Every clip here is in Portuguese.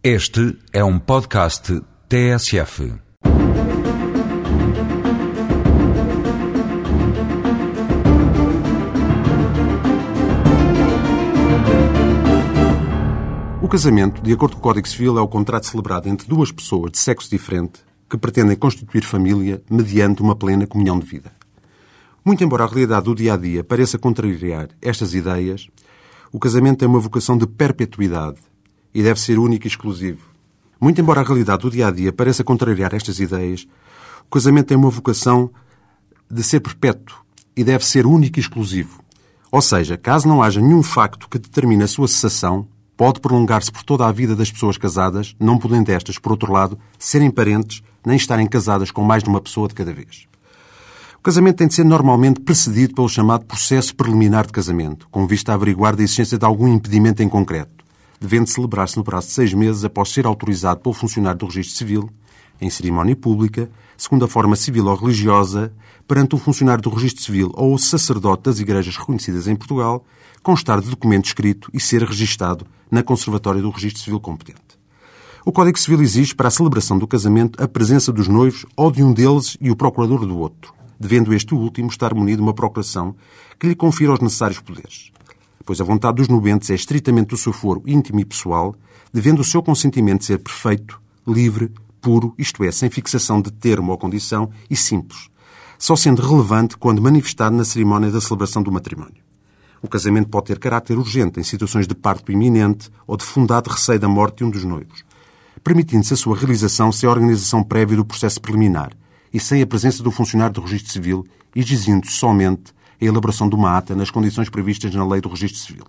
Este é um podcast TSF. O casamento, de acordo com o Código Civil, é o contrato celebrado entre duas pessoas de sexo diferente que pretendem constituir família mediante uma plena comunhão de vida. Muito embora a realidade do dia a dia pareça contrariar estas ideias, o casamento tem uma vocação de perpetuidade e deve ser único e exclusivo. Muito embora a realidade do dia a dia pareça contrariar estas ideias, o casamento tem uma vocação de ser perpétuo e deve ser único e exclusivo. Ou seja, caso não haja nenhum facto que determine a sua cessação, pode prolongar-se por toda a vida das pessoas casadas, não podendo estas, por outro lado, serem parentes nem estarem casadas com mais de uma pessoa de cada vez. O casamento tem de ser normalmente precedido pelo chamado processo preliminar de casamento, com vista a averiguar da existência de algum impedimento em concreto, devendo celebrar-se no prazo de seis meses após ser autorizado pelo funcionário do registro civil, em cerimónia pública, segundo a forma civil ou religiosa, perante um funcionário do registro civil ou o sacerdote das igrejas reconhecidas em Portugal, constar de documento escrito e ser registado na Conservatória do Registro Civil competente. O Código Civil exige para a celebração do casamento a presença dos noivos ou de um deles e o procurador do outro, devendo este último estar munido de uma procuração que lhe confira os necessários poderes. Pois a vontade dos nubentes é estritamente do seu foro íntimo e pessoal, devendo o seu consentimento ser perfeito, livre, puro, isto é, sem fixação de termo ou condição, e simples, só sendo relevante quando manifestado na cerimónia da celebração do matrimónio. O casamento pode ter caráter urgente em situações de parto iminente ou de fundado receio da morte de um dos noivos, permitindo-se a sua realização sem a organização prévia do processo preliminar e sem a presença do funcionário do registro civil, exigindo somente a elaboração de uma ata nas condições previstas na lei do registro civil.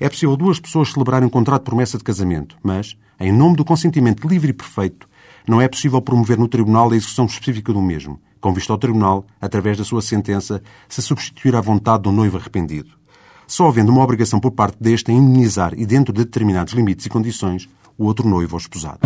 É possível duas pessoas celebrarem um contrato de promessa de casamento, mas, em nome do consentimento livre e perfeito, não é possível promover no Tribunal a execução específica do mesmo, com vista ao Tribunal, através da sua sentença, se substituir à vontade do noivo arrependido. Só havendo uma obrigação por parte deste em indemnizar e dentro de determinados limites e condições o outro noivo ou esposado.